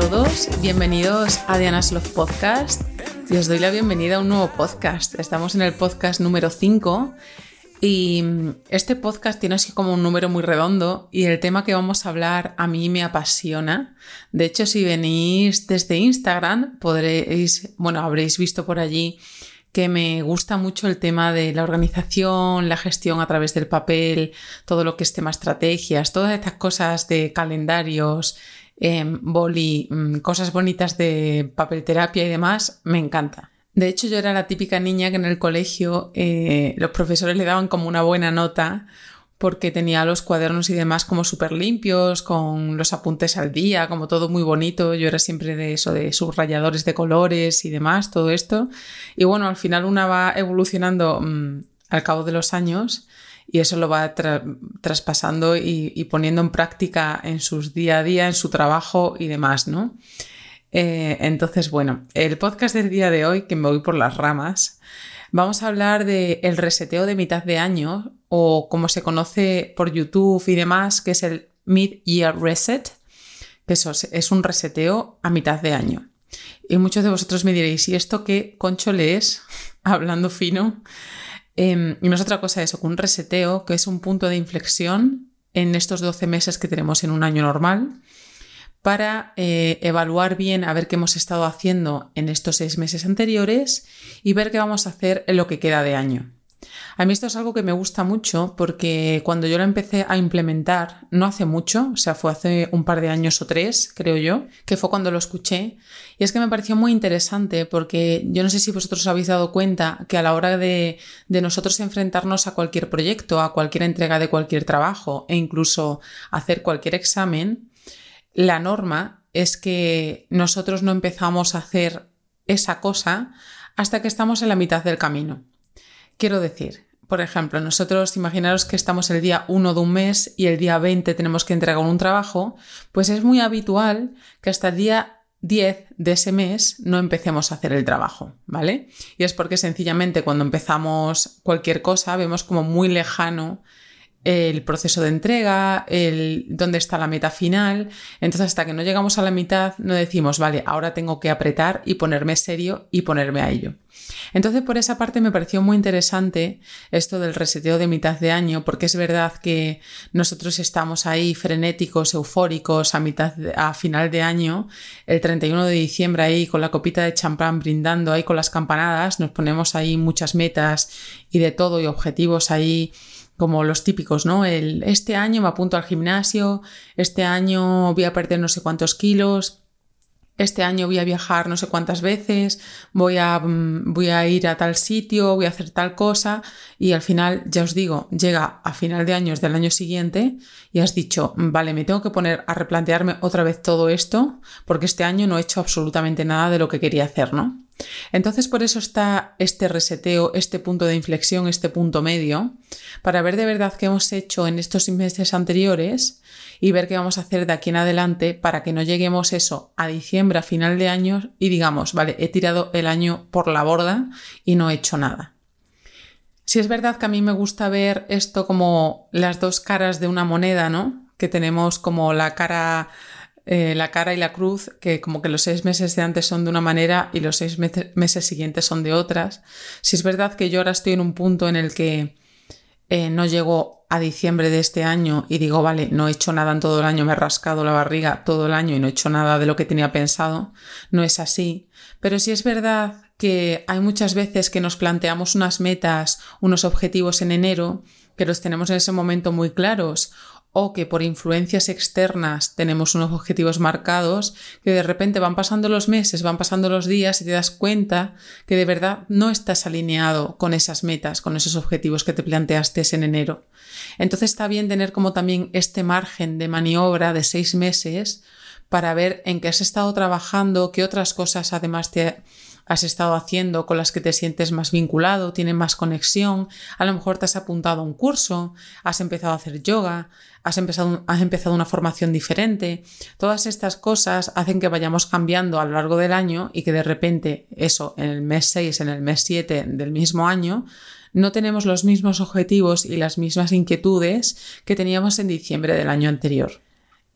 todos, bienvenidos a Diana's Love Podcast y os doy la bienvenida a un nuevo podcast. Estamos en el podcast número 5 y este podcast tiene así como un número muy redondo y el tema que vamos a hablar a mí me apasiona. De hecho, si venís desde Instagram, podréis, bueno, habréis visto por allí que me gusta mucho el tema de la organización, la gestión a través del papel, todo lo que es tema estrategias, todas estas cosas de calendarios, em, boli, mm, cosas bonitas de papel terapia y demás, me encanta. De hecho, yo era la típica niña que en el colegio eh, los profesores le daban como una buena nota porque tenía los cuadernos y demás como súper limpios, con los apuntes al día, como todo muy bonito. Yo era siempre de eso, de subrayadores de colores y demás, todo esto. Y bueno, al final una va evolucionando mm, al cabo de los años y eso lo va traspasando y, poniendo en práctica en sus día a día, en su trabajo y demás, ¿no? Eh, entonces, bueno, el podcast del día de hoy, que me voy por las ramas, vamos a hablar del el reseteo de mitad de año o como se conoce por YouTube y demás, que es el Mid-Year Reset, que eso es un reseteo a mitad de año. Y muchos de vosotros me diréis, ¿y esto qué concho lees? Hablando fino. Em, y no es otra cosa eso, que un reseteo, que es un punto de inflexión en estos 12 meses que tenemos en un año normal, para eh, evaluar bien a ver qué hemos estado haciendo en estos seis meses anteriores y ver qué vamos a hacer en lo que queda de año. A mí esto es algo que me gusta mucho porque cuando yo lo empecé a implementar, no hace mucho, o sea, fue hace un par de años o tres, creo yo, que fue cuando lo escuché, y es que me pareció muy interesante porque yo no sé si vosotros os habéis dado cuenta que a la hora de, de nosotros enfrentarnos a cualquier proyecto, a cualquier entrega de cualquier trabajo e incluso hacer cualquier examen, la norma es que nosotros no empezamos a hacer esa cosa hasta que estamos en la mitad del camino. Quiero decir, por ejemplo, nosotros imaginaros que estamos el día 1 de un mes y el día 20 tenemos que entregar un trabajo, pues es muy habitual que hasta el día 10 de ese mes no empecemos a hacer el trabajo, ¿vale? Y es porque sencillamente cuando empezamos cualquier cosa vemos como muy lejano el proceso de entrega, el dónde está la meta final. Entonces, hasta que no llegamos a la mitad, no decimos, vale, ahora tengo que apretar y ponerme serio y ponerme a ello. Entonces, por esa parte me pareció muy interesante esto del reseteo de mitad de año, porque es verdad que nosotros estamos ahí frenéticos, eufóricos a mitad, a final de año, el 31 de diciembre ahí con la copita de champán brindando ahí con las campanadas, nos ponemos ahí muchas metas y de todo y objetivos ahí como los típicos, ¿no? El, este año me apunto al gimnasio, este año voy a perder no sé cuántos kilos, este año voy a viajar no sé cuántas veces, voy a, mm, voy a ir a tal sitio, voy a hacer tal cosa y al final, ya os digo, llega a final de años del año siguiente y has dicho, vale, me tengo que poner a replantearme otra vez todo esto porque este año no he hecho absolutamente nada de lo que quería hacer, ¿no? Entonces por eso está este reseteo, este punto de inflexión, este punto medio, para ver de verdad qué hemos hecho en estos meses anteriores y ver qué vamos a hacer de aquí en adelante para que no lleguemos eso a diciembre, a final de año y digamos, vale, he tirado el año por la borda y no he hecho nada. Si es verdad que a mí me gusta ver esto como las dos caras de una moneda, ¿no? Que tenemos como la cara eh, la cara y la cruz, que como que los seis meses de antes son de una manera y los seis meses siguientes son de otras. Si es verdad que yo ahora estoy en un punto en el que eh, no llego a diciembre de este año y digo, vale, no he hecho nada en todo el año, me he rascado la barriga todo el año y no he hecho nada de lo que tenía pensado, no es así. Pero sí es verdad que hay muchas veces que nos planteamos unas metas, unos objetivos en enero, que los tenemos en ese momento muy claros, o que por influencias externas tenemos unos objetivos marcados, que de repente van pasando los meses, van pasando los días y te das cuenta que de verdad no estás alineado con esas metas, con esos objetivos que te planteaste en enero. Entonces está bien tener como también este margen de maniobra de seis meses para ver en qué has estado trabajando, qué otras cosas además te has estado haciendo con las que te sientes más vinculado, tienen más conexión, a lo mejor te has apuntado a un curso, has empezado a hacer yoga, has empezado, has empezado una formación diferente. Todas estas cosas hacen que vayamos cambiando a lo largo del año y que de repente eso, en el mes 6, en el mes 7 del mismo año, no tenemos los mismos objetivos y las mismas inquietudes que teníamos en diciembre del año anterior.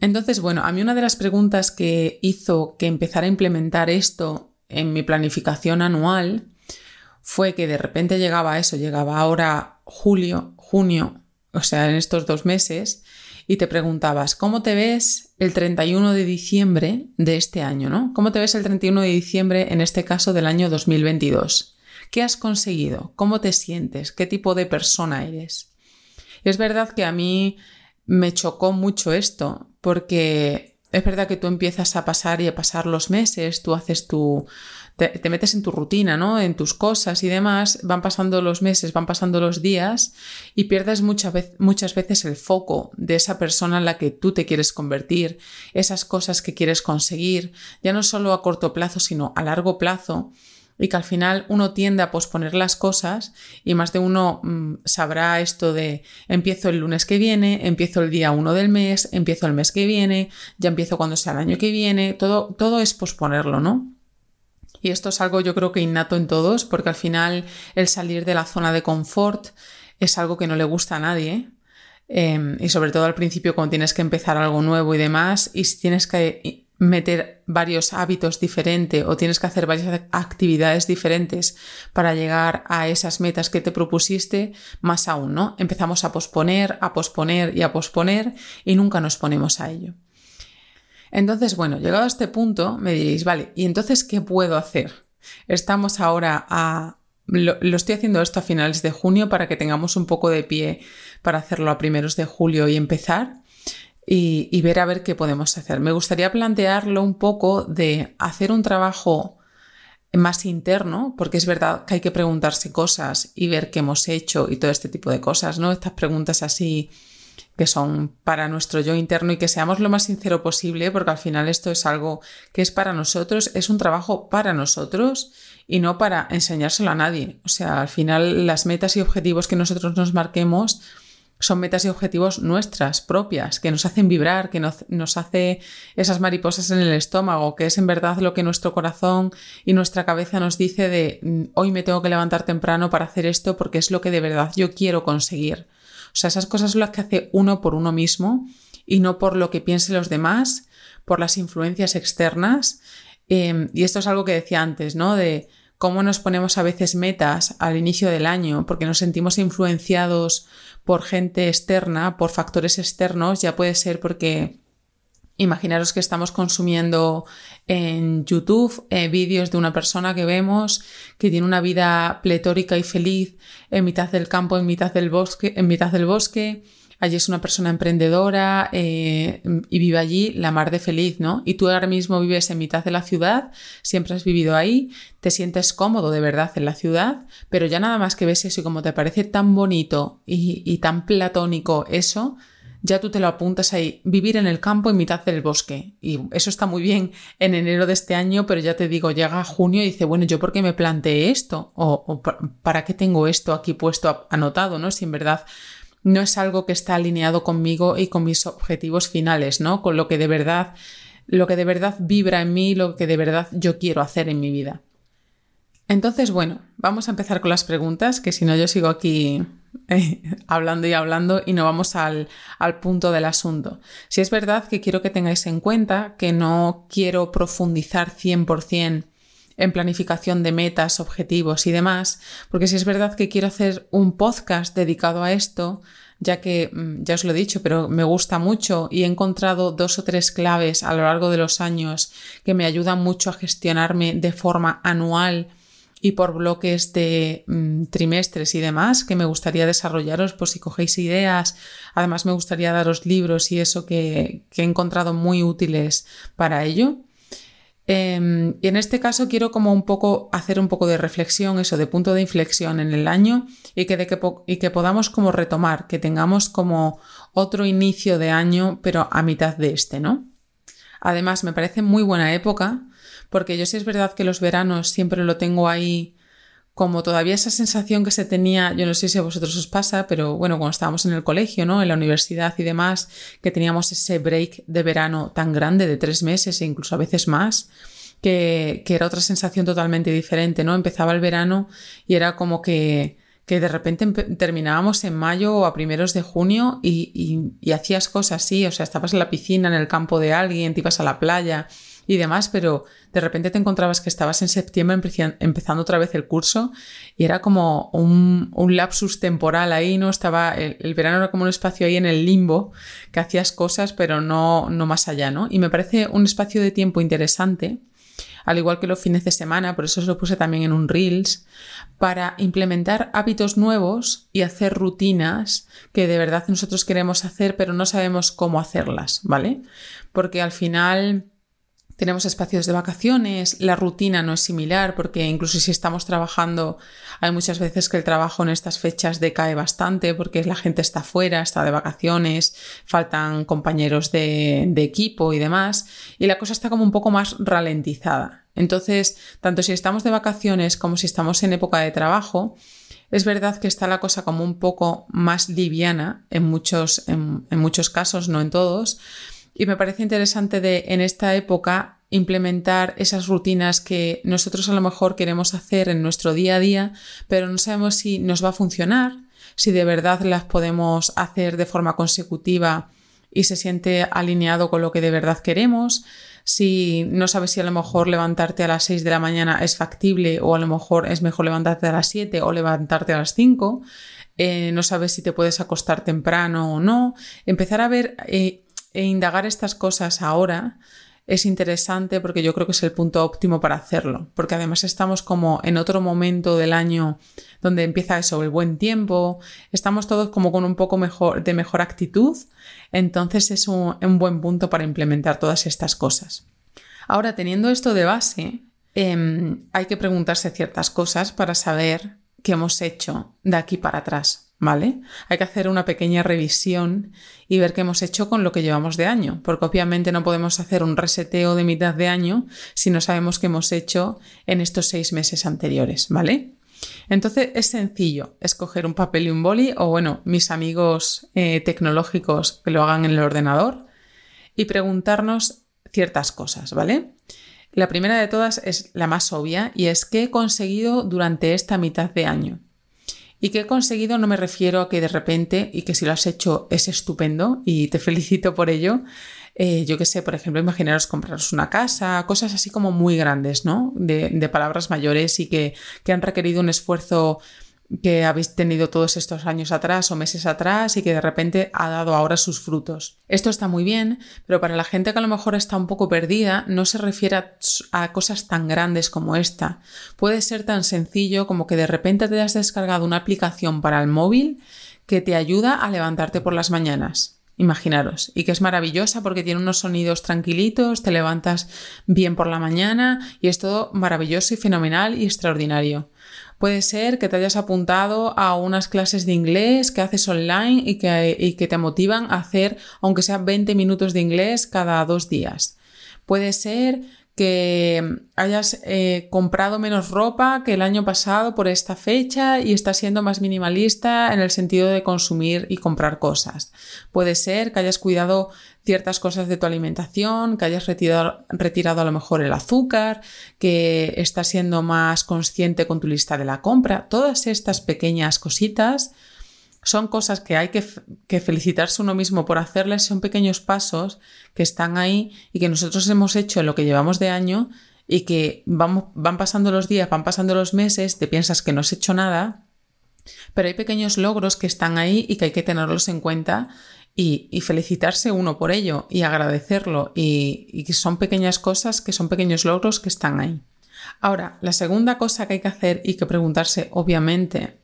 Entonces, bueno, a mí una de las preguntas que hizo que empezara a implementar esto en mi planificación anual fue que de repente llegaba eso, llegaba ahora julio, junio, o sea, en estos dos meses, y te preguntabas, ¿cómo te ves el 31 de diciembre de este año, ¿no? ¿Cómo te ves el 31 de diciembre, en este caso del año 2022? ¿Qué has conseguido? ¿Cómo te sientes? ¿Qué tipo de persona eres? Es verdad que a mí me chocó mucho esto, porque es verdad que tú empiezas a pasar y a pasar los meses, tú haces tu, te, metes en tu rutina, ¿no? En tus cosas y demás, van pasando los meses, van pasando los días y pierdes muchas veces el foco de esa persona en la que tú te quieres convertir, esas cosas que quieres conseguir, ya no solo a corto plazo, sino a largo plazo y que al final uno tiende a posponer las cosas y más de uno mm, sabrá esto de empiezo el lunes que viene, empiezo el día 1 del mes, empiezo el mes que viene, ya empiezo cuando sea el año que viene, todo, todo es posponerlo, ¿no? Y esto es algo yo creo que innato en todos, porque al final el salir de la zona de confort es algo que no le gusta a nadie. Em, y sobre todo al principio cuando tienes que empezar algo nuevo y demás, y si tienes que meter varios hábitos diferentes o tienes que hacer varias actividades diferentes para llegar a esas metas que te propusiste, más aún, ¿no? Empezamos a posponer, a posponer y a posponer y nunca nos ponemos a ello. Entonces, bueno, llegado a este punto, me diréis, vale, ¿y entonces qué puedo hacer? Estamos ahora a... Lo, estoy haciendo esto a finales de junio para que tengamos un poco de pie para hacerlo a primeros de julio y empezar y, ver a ver qué podemos hacer. Me gustaría plantearlo un poco de hacer un trabajo más interno, porque es verdad que hay que preguntarse cosas y ver qué hemos hecho y todo este tipo de cosas, ¿no? Estas preguntas así que son para nuestro yo interno y que seamos lo más sincero posible, porque al final esto es algo que es para nosotros, es un trabajo para nosotros y no para enseñárselo a nadie. O sea, al final las metas y objetivos que nosotros nos marquemos son metas y objetivos nuestras, propias, que nos hacen vibrar, que nos, nos, hace esas mariposas en el estómago, que es en verdad lo que nuestro corazón y nuestra cabeza nos dice de mm, hoy me tengo que levantar temprano para hacer esto porque es lo que de verdad yo quiero conseguir. O sea, esas cosas son las que hace uno por uno mismo y no por lo que piensen los demás, por las influencias externas. Em, y esto es algo que decía antes, ¿no? De cómo nos ponemos a veces metas al inicio del año porque nos sentimos influenciados por gente externa, por factores externos, ya puede ser porque Imaginaros que estamos consumiendo en YouTube eh, vídeos de una persona que vemos que tiene una vida pletórica y feliz en mitad del campo, en mitad del bosque, en mitad del bosque. Allí es una persona emprendedora eh, y vive allí la mar de feliz, ¿no? Y tú ahora mismo vives en mitad de la ciudad, siempre has vivido ahí, te sientes cómodo de verdad en la ciudad, pero ya nada más que ves eso y como te parece tan bonito y tan platónico eso, ya tú te lo apuntas ahí, vivir en el campo en mitad del bosque. Y eso está muy bien en enero de este año, pero ya te digo, llega junio y dice, bueno, ¿yo por qué me planteé esto? ¿O, para qué tengo esto aquí puesto anotado? ¿no? Si en verdad no es algo que está alineado conmigo y con mis objetivos finales, ¿no? Con lo que de verdad, lo que de verdad vibra en mí, lo que de verdad yo quiero hacer en mi vida. Entonces, bueno, vamos a empezar con las preguntas, que si no yo sigo aquí eh, hablando y hablando y no vamos al, al, punto del asunto. Si es verdad que quiero que tengáis en cuenta que no quiero profundizar 100% en planificación de metas, objetivos y demás, porque si es verdad que quiero hacer un podcast dedicado a esto, ya que mm, ya os lo he dicho, pero me gusta mucho y he encontrado dos o tres claves a lo largo de los años que me ayudan mucho a gestionarme de forma anual y por bloques de mm, trimestres y demás que me gustaría desarrollaros por si cogéis ideas. Además me gustaría daros libros y eso que, he encontrado muy útiles para ello. Em, y en este caso quiero como un poco hacer un poco de reflexión, eso de punto de inflexión en el año y que, de y que podamos como retomar, que tengamos como otro inicio de año pero a mitad de este, ¿no? Además me parece muy buena época porque yo sí es verdad que los veranos siempre lo tengo ahí como todavía esa sensación que se tenía, yo no sé si a vosotros os pasa, pero bueno, cuando estábamos en el colegio, ¿no? En la universidad y demás, que teníamos ese break de verano tan grande de tres meses e incluso a veces más, que, que era otra sensación totalmente diferente, ¿no? Empezaba el verano y era como que que de repente terminábamos en mayo o a primeros de junio y, y, hacías cosas así, o sea, estabas en la piscina, en el campo de alguien, te ibas a la playa y demás, pero de repente te encontrabas que estabas en septiembre empezando otra vez el curso y era como un, lapsus temporal ahí, ¿no? Estaba, el, verano era como un espacio ahí en el limbo, que hacías cosas, pero no, no más allá, ¿no? Y me parece un espacio de tiempo interesante al igual que los fines de semana, por eso os lo puse también en un Reels, para implementar hábitos nuevos y hacer rutinas que de verdad nosotros queremos hacer, pero no sabemos cómo hacerlas, ¿vale? Porque al final tenemos espacios de vacaciones, la rutina no es similar porque incluso si estamos trabajando hay muchas veces que el trabajo en estas fechas decae bastante porque la gente está fuera, está de vacaciones, faltan compañeros de, equipo y demás y la cosa está como un poco más ralentizada. Entonces, tanto si estamos de vacaciones como si estamos en época de trabajo, es verdad que está la cosa como un poco más liviana en muchos, en muchos casos, no en todos, y me parece interesante de en esta época implementar esas rutinas que nosotros a lo mejor queremos hacer en nuestro día a día, pero no sabemos si nos va a funcionar, si de verdad las podemos hacer de forma consecutiva y se siente alineado con lo que de verdad queremos, si no sabes si a lo mejor levantarte a las 6 de la mañana es factible o a lo mejor es mejor levantarte a las 7 o levantarte a las 5, eh, no sabes si te puedes acostar temprano o no, empezar a ver eh, e indagar estas cosas ahora es interesante porque yo creo que es el punto óptimo para hacerlo, porque además estamos como en otro momento del año donde empieza eso, el buen tiempo, estamos todos como con un poco mejor, de mejor actitud, entonces es un, buen punto para implementar todas estas cosas. Ahora, teniendo esto de base, em, hay que preguntarse ciertas cosas para saber qué hemos hecho de aquí para atrás. ¿Vale? Hay que hacer una pequeña revisión y ver qué hemos hecho con lo que llevamos de año, porque obviamente no podemos hacer un reseteo de mitad de año si no sabemos qué hemos hecho en estos seis meses anteriores, ¿vale? Entonces es sencillo escoger un papel y un boli o bueno, mis amigos eh, tecnológicos que lo hagan en el ordenador y preguntarnos ciertas cosas, ¿vale? La primera de todas es la más obvia y es qué he conseguido durante esta mitad de año. Y que he conseguido no me refiero a que de repente, y que si lo has hecho es estupendo y te felicito por ello, eh, yo qué sé, por ejemplo, imaginaros compraros una casa, cosas así como muy grandes, ¿no? De, de palabras mayores y que, que han requerido un esfuerzo que habéis tenido todos estos años atrás o meses atrás y que de repente ha dado ahora sus frutos. Esto está muy bien, pero para la gente que a lo mejor está un poco perdida, no se refiere a, cosas tan grandes como esta. Puede ser tan sencillo como que de repente te hayas descargado una aplicación para el móvil que te ayuda a levantarte por las mañanas. Imaginaros, y que es maravillosa porque tiene unos sonidos tranquilitos, te levantas bien por la mañana y es todo maravilloso y fenomenal y extraordinario. Puede ser que te hayas apuntado a unas clases de inglés que haces online y que, te motivan a hacer, aunque sea 20 minutos de inglés cada dos días. Puede ser que hayas eh, comprado menos ropa que el año pasado por esta fecha y estás siendo más minimalista en el sentido de consumir y comprar cosas. Puede ser que hayas cuidado ciertas cosas de tu alimentación, que hayas retirado, retirado a lo mejor el azúcar, que estás siendo más consciente con tu lista de la compra. Todas estas pequeñas cositas son cosas que hay que, felicitarse uno mismo por hacerles, son pequeños pasos que están ahí y que nosotros hemos hecho en lo que llevamos de año y que van pasando los días, van pasando los meses, te piensas que no has hecho nada, pero hay pequeños logros que están ahí y que hay que tenerlos en cuenta y, felicitarse uno por ello y agradecerlo y, y que son pequeñas cosas, que son pequeños logros que están ahí. Ahora, la segunda cosa que hay que hacer y que preguntarse, obviamente,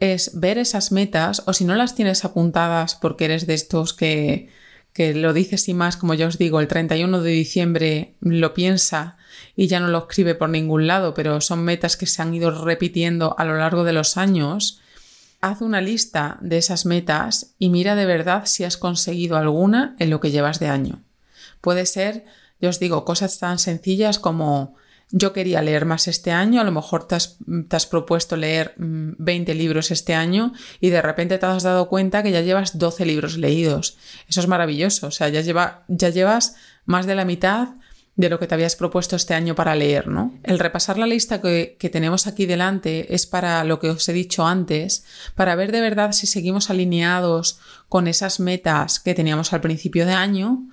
es ver esas metas o si no las tienes apuntadas porque eres de estos que, que lo dices y más, como ya os digo, el 31 de diciembre lo piensa y ya no lo escribe por ningún lado, pero son metas que se han ido repitiendo a lo largo de los años, haz una lista de esas metas y mira de verdad si has conseguido alguna en lo que llevas de año. Puede ser, yo os digo, cosas tan sencillas como yo quería leer más este año, a lo mejor te has, propuesto leer 20 mm, libros este año y de repente te has dado cuenta que ya llevas 12 libros leídos. Eso es maravilloso, o sea, ya, lleva, ya llevas más de la mitad de lo que te habías propuesto este año para leer, ¿no? El repasar la lista que, que, tenemos aquí delante es para lo que os he dicho antes, para ver de verdad si seguimos alineados con esas metas que teníamos al principio de año,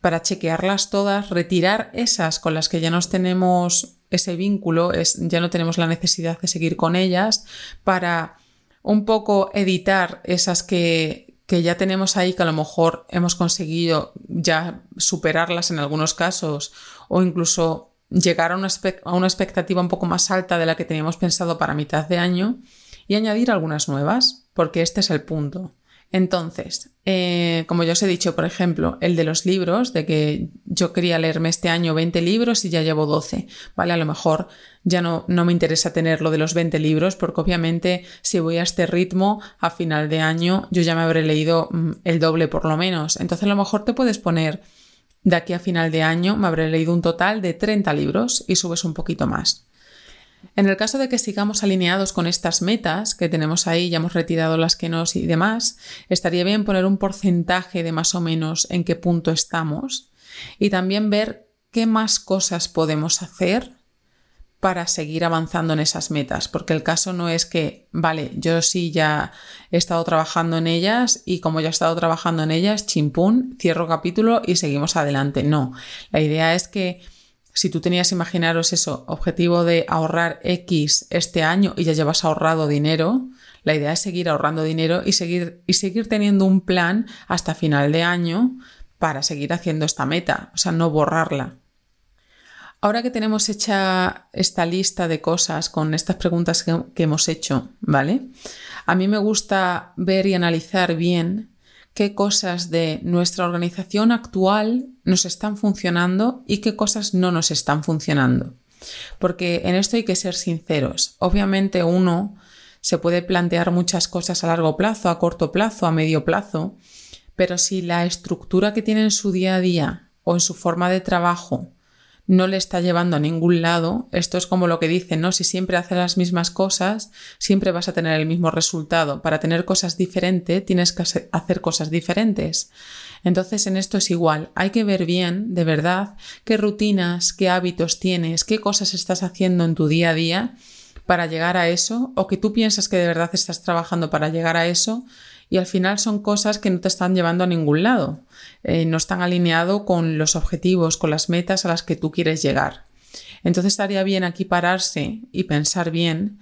para chequearlas todas, retirar esas con las que ya nos tenemos ese vínculo, es, ya no tenemos la necesidad de seguir con ellas, para un poco editar esas que, que ya tenemos ahí que a lo mejor hemos conseguido ya superarlas en algunos casos o incluso llegar a una, a una, expectativa un poco más alta de la que teníamos pensado para mitad de año y añadir algunas nuevas, porque este es el punto. Entonces, eh, como ya os he dicho, por ejemplo, el de los libros, de que yo quería leerme este año 20 libros y ya llevo 12, ¿vale? A lo mejor ya no, no me interesa tener lo de los 20 libros, porque obviamente si voy a este ritmo, a final de año yo ya me habré leído mm, el doble por lo menos. Entonces a lo mejor te puedes poner, de aquí a final de año me habré leído un total de 30 libros y subes un poquito más. En el caso de que sigamos alineados con estas metas que tenemos ahí, ya hemos retirado las que nos y demás, estaría bien poner un porcentaje de más o menos en qué punto estamos y también ver qué más cosas podemos hacer para seguir avanzando en esas metas, porque el caso no es que, vale, yo sí ya he estado trabajando en ellas y como ya he estado trabajando en ellas, chimpún, cierro capítulo y seguimos adelante. No, la idea es que si tú tenías, imaginaros eso, objetivo de ahorrar X este año y ya llevas ahorrado dinero, la idea es seguir ahorrando dinero y seguir, y seguir teniendo un plan hasta final de año para seguir haciendo esta meta, o sea, no borrarla. Ahora que tenemos hecha esta lista de cosas con estas preguntas que, que hemos hecho, ¿vale? A mí me gusta ver y analizar bien qué cosas de nuestra organización actual nos están funcionando y qué cosas no nos están funcionando. Porque en esto hay que ser sinceros. Obviamente uno se puede plantear muchas cosas a largo plazo, a corto plazo, a medio plazo, pero si la estructura que tiene en su día a día o en su forma de trabajo no le está llevando a ningún lado. Esto es como lo que dicen, ¿no? Si siempre haces las mismas cosas, siempre vas a tener el mismo resultado. Para tener cosas diferentes, tienes que hacer cosas diferentes. Entonces, en esto es igual. Hay que ver bien, de verdad, qué rutinas, qué hábitos tienes, qué cosas estás haciendo en tu día a día para llegar a eso, o que tú piensas que de verdad estás trabajando para llegar a eso, y al final son cosas que no te están llevando a ningún lado, eh, no están alineados con los objetivos, con las metas a las que tú quieres llegar. Entonces estaría bien aquí pararse y pensar bien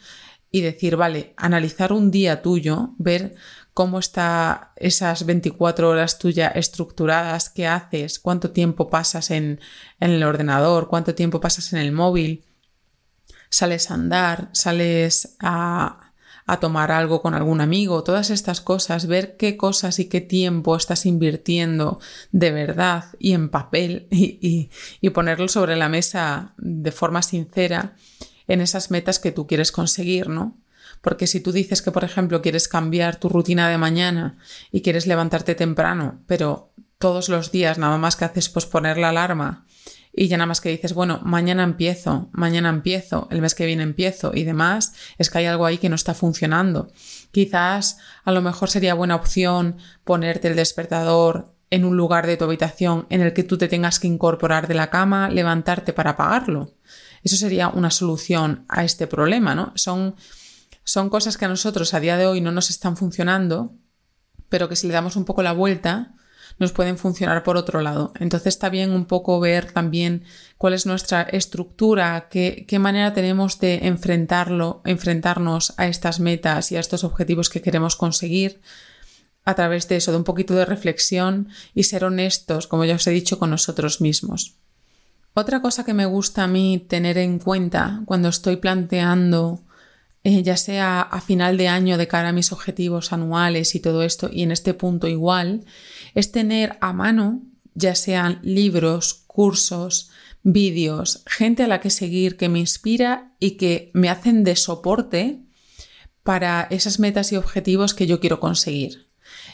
y decir, vale, analizar un día tuyo, ver cómo está esas 24 horas tuyas estructuradas, qué haces, cuánto tiempo pasas en el ordenador, cuánto tiempo pasas en el móvil, sales a andar, sales a, a tomar algo con algún amigo, todas estas cosas, ver qué cosas y qué tiempo estás invirtiendo de verdad y en papel y, y, ponerlo sobre la mesa de forma sincera en esas metas que tú quieres conseguir, ¿no? Porque si tú dices que, por ejemplo, quieres cambiar tu rutina de mañana y quieres levantarte temprano, pero todos los días nada más que haces posponer la alarma y ya nada más que dices, bueno, mañana empiezo, mañana empiezo, el mes que viene empiezo y demás, es que hay algo ahí que no está funcionando. Quizás a lo mejor sería buena opción ponerte el despertador en un lugar de tu habitación en el que tú te tengas que incorporar de la cama, levantarte para apagarlo. Eso sería una solución a este problema, ¿no? Son, son cosas que a nosotros a día de hoy no nos están funcionando, pero que si le damos un poco la vuelta, nos pueden funcionar por otro lado. Entonces está bien un poco ver también cuál es nuestra estructura, qué, manera tenemos de enfrentarlo, enfrentarnos a estas metas y a estos objetivos que queremos conseguir a través de eso, de un poquito de reflexión y ser honestos, como ya os he dicho, con nosotros mismos. Otra cosa que me gusta a mí tener en cuenta cuando estoy planteando eh, ya sea a final de año de cara a mis objetivos anuales y todo esto, y en este punto igual, es tener a mano, ya sean libros, cursos, vídeos, gente a la que seguir que me inspira y que me hacen de soporte para esas metas y objetivos que yo quiero conseguir.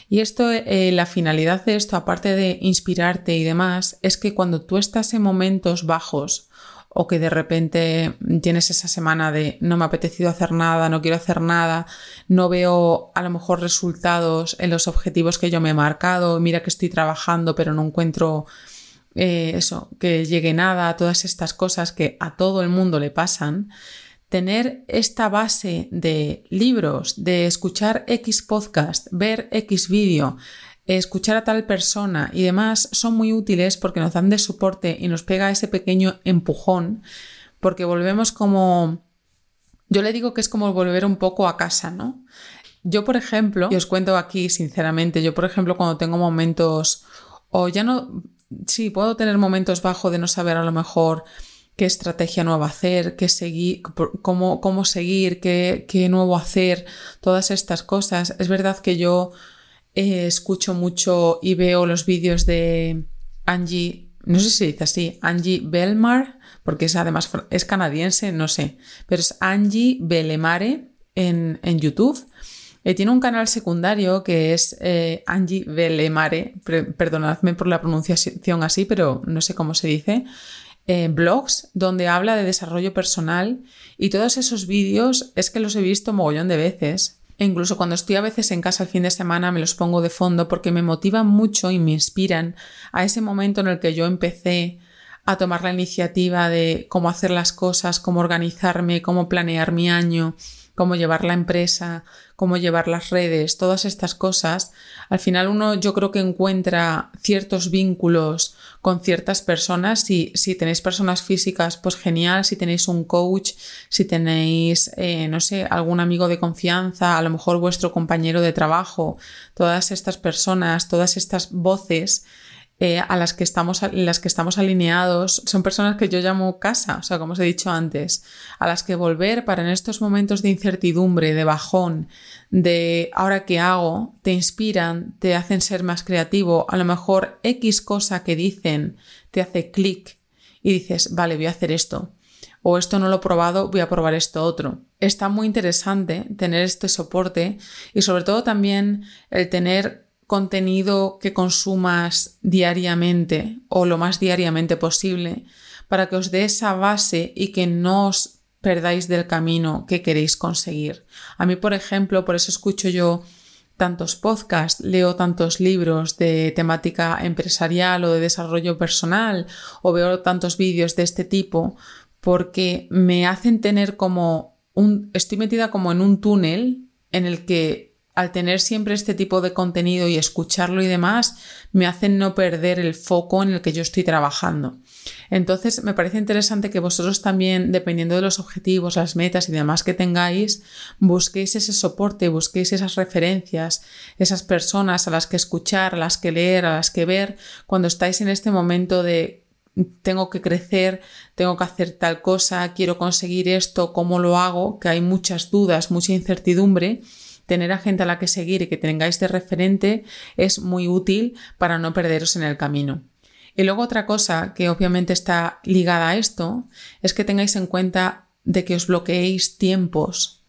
Y esto, eh, la finalidad de esto, aparte de inspirarte y demás, es que cuando tú estás en momentos bajos o que de repente tienes esa semana de no me ha apetecido hacer nada, no quiero hacer nada, no veo a lo mejor resultados en los objetivos que yo me he marcado, mira que estoy trabajando pero no encuentro eh, eso, que llegue nada, todas estas cosas que a todo el mundo le pasan, tener esta base de libros, de escuchar X podcast, ver X vídeo, escuchar a tal persona y demás son muy útiles porque nos dan de soporte y nos pega ese pequeño empujón porque volvemos como... Yo le digo que es como volver un poco a casa, ¿no? Yo, por ejemplo, y os cuento aquí sinceramente, yo, por ejemplo, cuando tengo momentos, o ya no, sí, puedo tener momentos bajo de no saber a lo mejor qué estrategia nueva hacer, qué seguir, cómo, cómo seguir, qué, qué nuevo hacer, todas estas cosas. Es verdad que yo eh, escucho mucho y veo los vídeos de Angie, no sé si se dice así, Angie Belmar, porque es además es canadiense, no sé, pero es Angie Belemare en, en YouTube. Eh, tiene un canal secundario que es eh, Angie Belemare, perdonadme por la pronunciación así, pero no sé cómo se dice. blogs donde habla de desarrollo personal y todos esos vídeos es que los he visto mogollón de veces e incluso cuando estoy a veces en casa el fin de semana me los pongo de fondo porque me motivan mucho y me inspiran a ese momento en el que yo empecé a tomar la iniciativa de cómo hacer las cosas, cómo organizarme, cómo planear mi año, cómo llevar la empresa, cómo llevar las redes, todas estas cosas, al final uno yo creo que encuentra ciertos vínculos con ciertas personas. y si tenéis personas físicas, pues genial. Si tenéis un coach, si tenéis, eh, no sé, algún amigo de confianza, a lo mejor vuestro compañero de trabajo, todas estas personas, todas estas voces eh, a las que, estamos, las que estamos alineados son personas que yo llamo casa, o sea, como os he dicho antes, a las que volver para en estos momentos de incertidumbre, de bajón, de ahora qué hago, te inspiran, te hacen ser más creativo, a lo mejor X cosa que dicen te hace clic y dices, vale, voy a hacer esto. O esto no lo he probado, voy a probar esto otro. Está muy interesante tener este soporte y sobre todo también el tener contenido que consumas diariamente o lo más diariamente posible para que os dé esa base y que no os perdáis del camino que queréis conseguir. A mí, por ejemplo, por eso escucho yo tantos podcasts, leo tantos libros de temática empresarial o de desarrollo personal o veo tantos vídeos de este tipo porque me hacen tener como un estoy metida como en un túnel en el que al tener siempre este tipo de contenido y escucharlo y demás, me hacen no perder el foco en el que yo estoy trabajando. Entonces, me parece interesante que vosotros también, dependiendo de los objetivos, las metas y demás que tengáis, busquéis ese soporte, busquéis esas referencias, esas personas a las que escuchar, a las que leer, a las que ver, cuando estáis en este momento de tengo que crecer, tengo que hacer tal cosa, quiero conseguir esto, cómo lo hago, que hay muchas dudas, mucha incertidumbre tener a gente a la que seguir y que tengáis de referente es muy útil para no perderos en el camino. Y luego otra cosa que obviamente está ligada a esto es que tengáis en cuenta de que os bloqueéis tiempos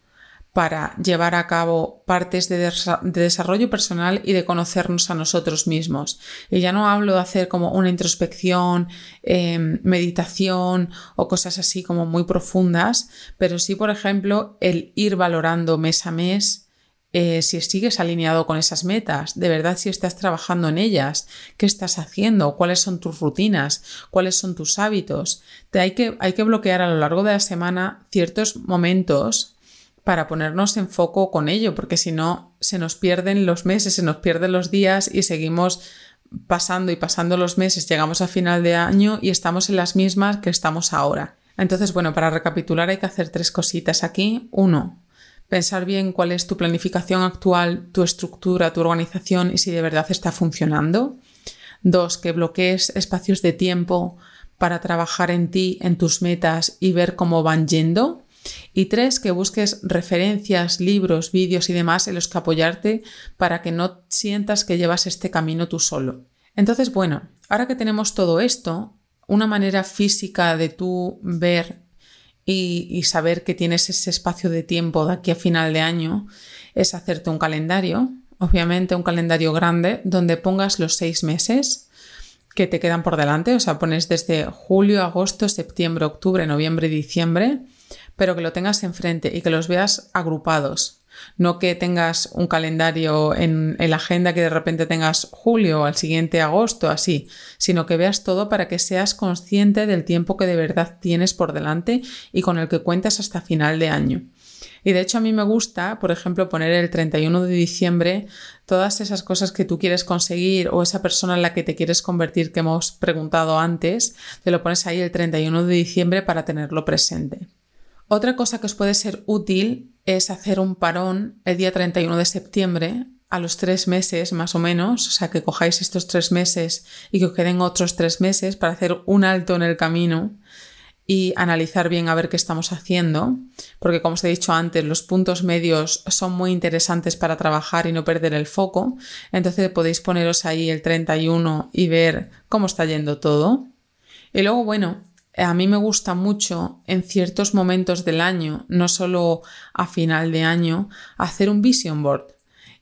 para llevar a cabo partes de, desarrollo personal y de conocernos a nosotros mismos. Y ya no hablo de hacer como una introspección, em, meditación o cosas así como muy profundas, pero sí, por ejemplo, el ir valorando mes a mes eh, si sigues alineado con esas metas, de verdad si estás trabajando en ellas, qué estás haciendo, cuáles son tus rutinas, cuáles son tus hábitos. Te hay, que, hay que bloquear a lo largo de la semana ciertos momentos para ponernos en foco con ello, porque si no se nos pierden los meses, se nos pierden los días y seguimos pasando y pasando los meses, llegamos a final de año y estamos en las mismas que estamos ahora. Entonces, bueno, para recapitular hay que hacer tres cositas aquí. Uno, pensar bien cuál es tu planificación actual, tu estructura, tu organización y si de verdad está funcionando. Dos, que bloquees espacios de tiempo para trabajar en ti, en tus metas y ver cómo van yendo. Y tres, que busques referencias, libros, vídeos y demás en los que apoyarte para que no sientas que llevas este camino tú solo. Entonces, bueno, ahora que tenemos todo esto, una manera física de tú ver y, saber que tienes ese espacio de tiempo de aquí a final de año es hacerte un calendario, obviamente un calendario grande, donde pongas los seis meses que te quedan por delante, o sea, pones desde julio, agosto, septiembre, octubre, noviembre y diciembre, pero que lo tengas enfrente y que los veas agrupados. No que tengas un calendario en, la agenda que de repente tengas julio, al siguiente agosto, así, sino que veas todo para que seas consciente del tiempo que de verdad tienes por delante y con el que cuentas hasta final de año. Y de hecho a mí me gusta, por ejemplo, poner el 31 de diciembre todas esas cosas que tú quieres conseguir o esa persona en la que te quieres convertir que hemos preguntado antes, te lo pones ahí el 31 de diciembre para tenerlo presente. Otra cosa que os puede ser útil es hacer un parón el día 31 de septiembre a los tres meses más o menos, o sea que cojáis estos tres meses y que os queden otros tres meses para hacer un alto en el camino y analizar bien a ver qué estamos haciendo, porque como os he dicho antes, los puntos medios son muy interesantes para trabajar y no perder el foco, entonces podéis poneros ahí el 31 y ver cómo está yendo todo. Y luego, bueno, a mí me gusta mucho en ciertos momentos del año, no solo a final de año, hacer un vision board.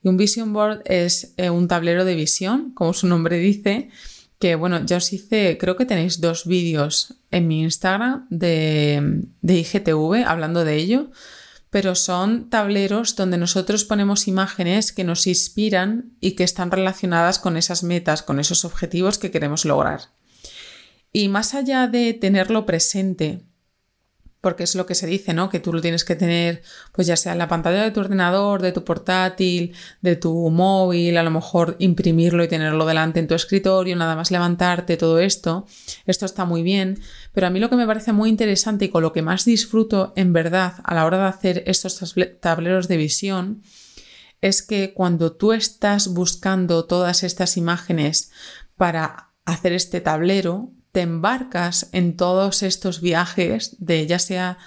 Y un vision board es eh, un tablero de visión, como su nombre dice, que bueno, ya os hice, creo que tenéis dos vídeos en mi Instagram de, de IGTV hablando de ello, pero son tableros donde nosotros ponemos imágenes que nos inspiran y que están relacionadas con esas metas, con esos objetivos que queremos lograr. Y más allá de tenerlo presente porque es lo que se dice, ¿no? Que tú lo tienes que tener, pues ya sea en la pantalla de tu ordenador, de tu portátil, de tu móvil, a lo mejor imprimirlo y tenerlo delante en tu escritorio, nada más levantarte, todo esto. Esto está muy bien, pero a mí lo que me parece muy interesante y con lo que más disfruto en verdad a la hora de hacer estos tableros de visión es que cuando tú estás buscando todas estas imágenes para hacer este tablero, te embarcas en todos estos viajes de ya sea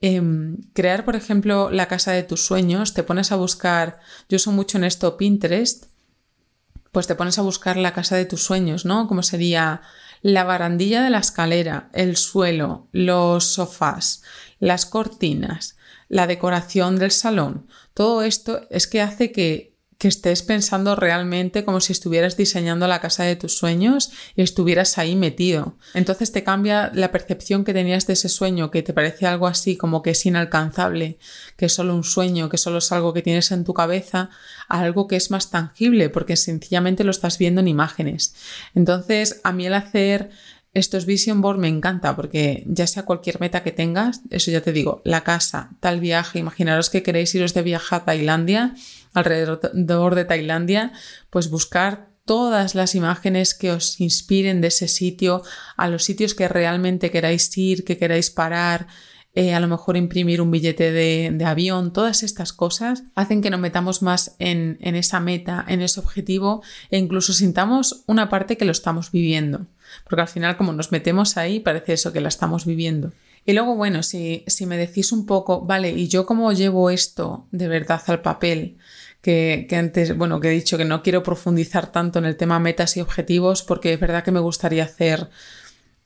em, crear, por ejemplo, la casa de tus sueños, te pones a buscar, yo uso mucho en esto Pinterest, pues te pones a buscar la casa de tus sueños, ¿no? Como sería la barandilla de la escalera, el suelo, los sofás, las cortinas, la decoración del salón. Todo esto es que hace que que estés pensando realmente como si estuvieras diseñando la casa de tus sueños y estuvieras ahí metido. Entonces te cambia la percepción que tenías de ese sueño, que te parece algo así como que es inalcanzable, que es solo un sueño, que solo es algo que tienes en tu cabeza, a algo que es más tangible, porque sencillamente lo estás viendo en imágenes. Entonces, a mí el hacer estos vision board me encanta porque ya sea cualquier meta que tengas, eso ya te digo, la casa, tal viaje, imaginaros que queréis iros de viaje a Tailandia, alrededor de Tailandia, pues buscar todas las imágenes que os inspiren de ese sitio, a los sitios que realmente queráis ir, que queráis parar, eh, a lo mejor imprimir un billete de, avión, todas estas cosas hacen que nos metamos más en, en esa meta, en ese objetivo e incluso sintamos una parte que lo estamos viviendo. Porque al final como nos metemos ahí parece eso que la estamos viviendo. Y luego, bueno, si, si me decís un poco, vale, ¿y yo cómo llevo esto de verdad al papel? Que, que, antes, bueno, que he dicho que no quiero profundizar tanto en el tema metas y objetivos porque es verdad que me gustaría hacer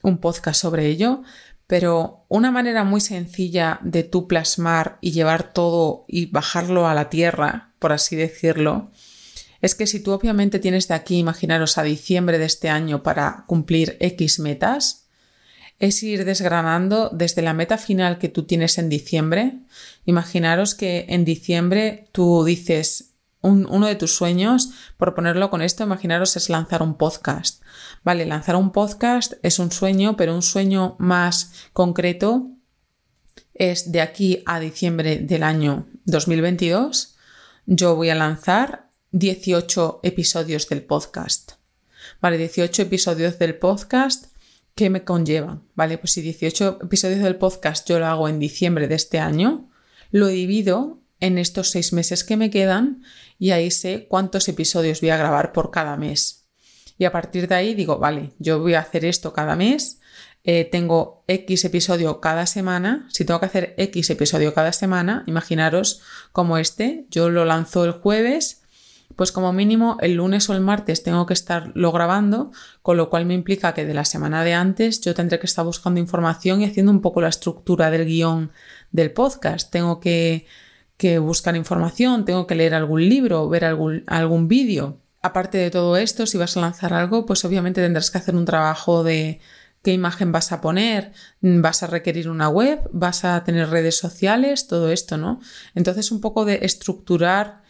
un podcast sobre ello, pero una manera muy sencilla de tú plasmar y llevar todo y bajarlo a la tierra, por así decirlo, es que si tú obviamente tienes de aquí, imaginaros a diciembre de este año para cumplir X metas, es ir desgranando desde la meta final que tú tienes en diciembre. Imaginaros que en diciembre tú dices, uno de tus sueños, por ponerlo con esto, imaginaros es lanzar un podcast. Vale, lanzar un podcast es un sueño, pero un sueño más concreto es de aquí a diciembre del año 2022. Yo voy a lanzar 18 episodios del podcast. Vale, 18 episodios del podcast ¿Qué me conllevan? Vale, pues si 18 episodios del podcast yo lo hago en diciembre de este año, lo divido en estos seis meses que me quedan y ahí sé cuántos episodios voy a grabar por cada mes. Y a partir de ahí digo, vale, yo voy a hacer esto cada mes, eh, tengo X episodio cada semana, si tengo que hacer X episodio cada semana, imaginaros como este, yo lo lanzo el jueves, pues como mínimo el lunes o el martes tengo que estarlo grabando, con lo cual me implica que de la semana de antes yo tendré que estar buscando información y haciendo un poco la estructura del guion del podcast. Tengo que, buscar información, tengo que leer algún libro, ver algún, algún vídeo. Aparte de todo esto, si vas a lanzar algo, pues obviamente tendrás que hacer un trabajo de qué imagen vas a poner, vas a requerir una web, vas a tener redes sociales, todo esto, ¿no? Entonces un poco de estructurar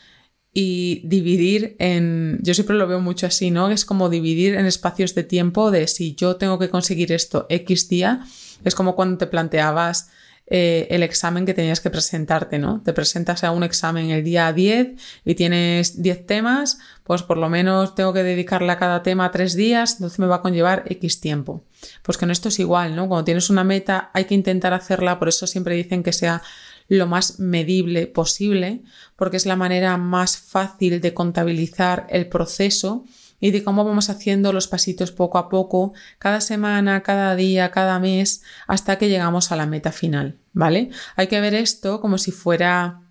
y dividir en, yo siempre lo veo mucho así, ¿no? Es como dividir en espacios de tiempo de si yo tengo que conseguir esto X día, es como cuando te planteabas eh, el examen que tenías que presentarte, ¿no? Te presentas a un examen el día 10 y tienes 10 temas, pues por lo menos tengo que dedicarle a cada tema tres días, entonces me va a conllevar X tiempo. Pues con esto es igual, ¿no? Cuando tienes una meta hay que intentar hacerla, por eso siempre dicen que sea lo más medible posible, porque es la manera más fácil de contabilizar el proceso y de cómo vamos haciendo los pasitos poco a poco, cada semana, cada día, cada mes, hasta que llegamos a la meta final, ¿vale? Hay que ver esto como si fuera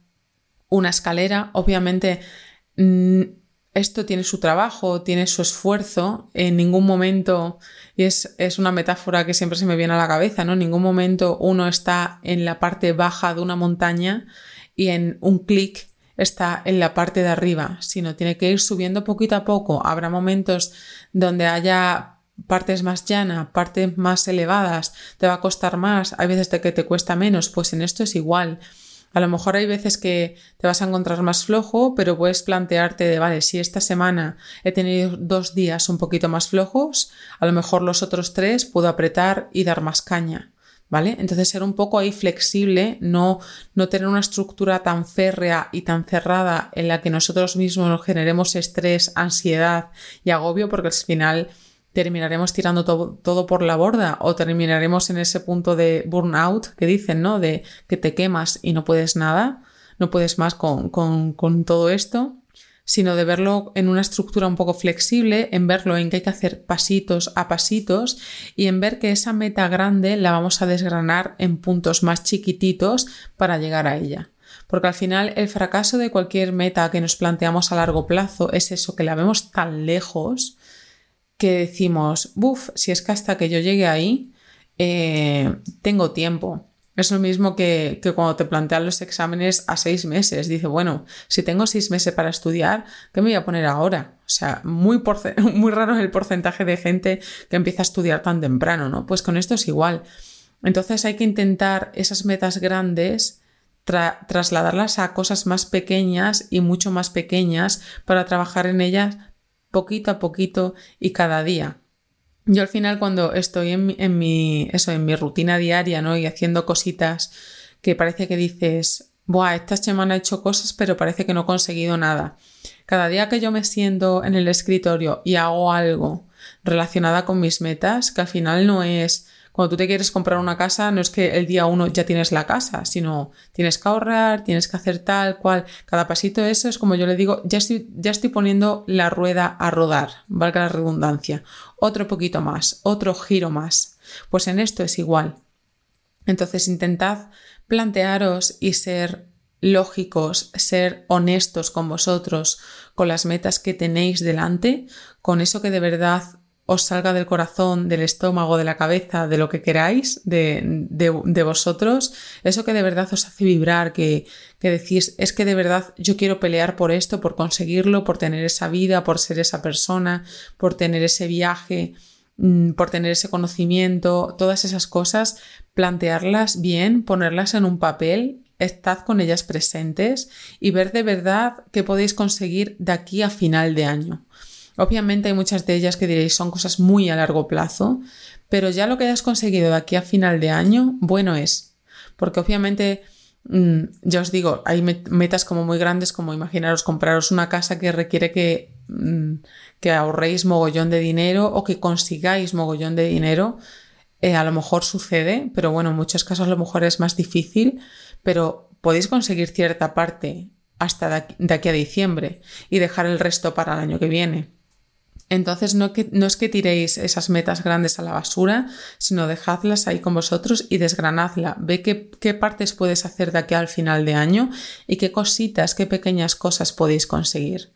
una escalera, obviamente mm, esto tiene su trabajo, tiene su esfuerzo, en ningún momento, y es, es, una metáfora que siempre se me viene a la cabeza, ¿no? En ningún momento uno está en la parte baja de una montaña y en un clic está en la parte de arriba, sino tiene que ir subiendo poquito a poco. Habrá momentos donde haya partes más llanas, partes más elevadas, te va a costar más, hay veces que te cuesta menos, pues en esto es igual. A lo mejor hay veces que te vas a encontrar más flojo, pero puedes plantearte de, vale, si esta semana he tenido dos días un poquito más flojos, a lo mejor los otros tres puedo apretar y dar más caña. ¿Vale? Entonces ser un poco ahí flexible, no, no tener una estructura tan férrea y tan cerrada en la que nosotros mismos nos generemos estrés, ansiedad y agobio, porque al final terminaremos tirando todo, por la borda o terminaremos en ese punto de burnout que dicen, ¿no? De que te quemas y no puedes nada, no puedes más con, con todo esto, sino de verlo en una estructura un poco flexible, en verlo en que hay que hacer pasitos a pasitos y en ver que esa meta grande la vamos a desgranar en puntos más chiquititos para llegar a ella. Porque al final el fracaso de cualquier meta que nos planteamos a largo plazo es eso, que la vemos tan lejos que decimos, buf, si es que hasta que yo llegue ahí, eh, tengo tiempo. Es lo mismo que, cuando te plantean los exámenes a seis meses. Dice, bueno, si tengo seis meses para estudiar, ¿qué me voy a poner ahora? O sea, muy, muy raro es el porcentaje de gente que empieza a estudiar tan temprano, ¿no? Pues con esto es igual. Entonces hay que intentar esas metas grandes trasladarlas a cosas más pequeñas y mucho más pequeñas para trabajar en ellas poquito a poquito y cada día. Yo al final cuando estoy en mi, eso, en mi rutina diaria, ¿no? Y haciendo cositas que parece que dices, Buah, esta semana he hecho cosas, pero parece que no he conseguido nada. Cada día que yo me siento en el escritorio y hago algo relacionada con mis metas, que al final no es cuando tú te quieres comprar una casa, no es que el día uno ya tienes la casa, sino tienes que ahorrar, tienes que hacer tal cual. Cada pasito eso es como yo le digo, ya estoy, ya estoy poniendo la rueda a rodar, valga la redundancia. Otro poquito más, otro giro más. Pues en esto es igual. Entonces intentad plantearos y ser lógicos, ser honestos con vosotros, con las metas que tenéis delante, con eso que de verdad os salga del corazón, del estómago, de la cabeza, de lo que queráis, de, de, vosotros, eso que de verdad os hace vibrar, que, que, decís, es que de verdad yo quiero pelear por esto, por conseguirlo, por tener esa vida, por ser esa persona, por tener ese viaje, mm, por tener ese conocimiento, todas esas cosas, plantearlas bien, ponerlas en un papel estad con ellas presentes y ver de verdad qué podéis conseguir de aquí a final de año. Obviamente hay muchas de ellas que diréis son cosas muy a largo plazo, pero ya lo que hayas conseguido de aquí a final de año, bueno es. Porque obviamente, mm, ya os digo, hay metas como muy grandes como imaginaros compraros una casa que requiere que, mm, que ahorréis mogollón de dinero o que consigáis mogollón de dinero. Eh, a lo mejor sucede, pero bueno, en muchos casos a lo mejor es más difícil, pero podéis conseguir cierta parte hasta de aquí a diciembre y dejar el resto para el año que viene. Entonces no, es que tiréis esas metas grandes a la basura, sino dejadlas ahí con vosotros y desgranadla. Ve qué, qué partes puedes hacer de aquí al final de año y qué cositas, qué pequeñas cosas podéis conseguir.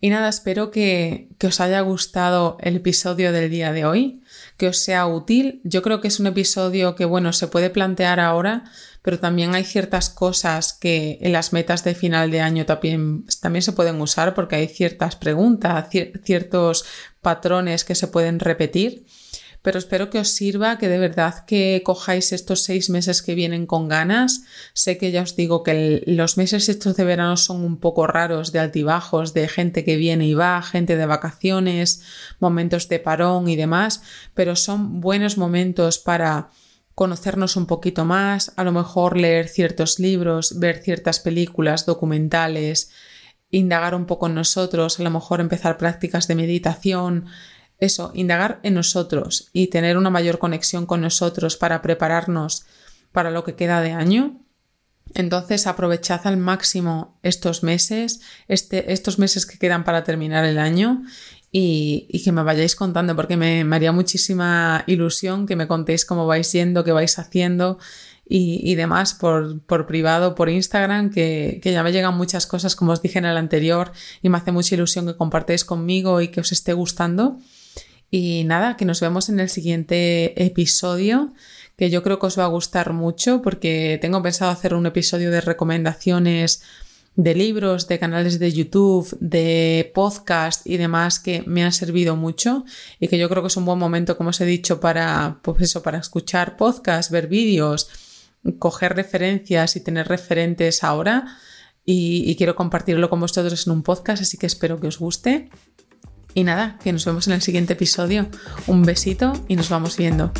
Y nada, espero que, que, os haya gustado el episodio del día de hoy, que os sea útil. Yo creo que es un episodio que, bueno, se puede plantear ahora, pero también hay ciertas cosas que en las metas de final de año también, también se pueden usar porque hay ciertas preguntas, ciertos patrones que se pueden repetir. Pero espero que os sirva, que de verdad que cojáis estos seis meses que vienen con ganas. Sé que ya os digo que los meses estos de verano son un poco raros, de altibajos, de gente que viene y va, gente de vacaciones, momentos de parón y demás, pero son buenos momentos para conocernos un poquito más, a lo mejor leer ciertos libros, ver ciertas películas, documentales, indagar un poco en nosotros, a lo mejor empezar prácticas de meditación, eso, indagar en nosotros y tener una mayor conexión con nosotros para prepararnos para lo que queda de año. Entonces aprovechad al máximo estos meses, este, estos meses que quedan para terminar el año y, que me vayáis contando porque me, haría muchísima ilusión que me contéis cómo vais yendo, qué vais haciendo y, demás por, por, privado, por Instagram, que, que, ya me llegan muchas cosas como os dije en el anterior y me hace mucha ilusión que compartáis conmigo y que os esté gustando. Y nada, que nos vemos en el siguiente episodio que yo creo que os va a gustar mucho porque tengo pensado hacer un episodio de recomendaciones de libros, de canales de YouTube, de podcast y demás que me han servido mucho y que yo creo que es un buen momento, como os he dicho, para, pues eso, para escuchar podcasts, ver vídeos, coger referencias y tener referentes ahora. Y, y quiero compartirlo con vosotros en un podcast, así que espero que os guste. Y nada, que nos vemos en el siguiente episodio. Un besito y nos vamos viendo.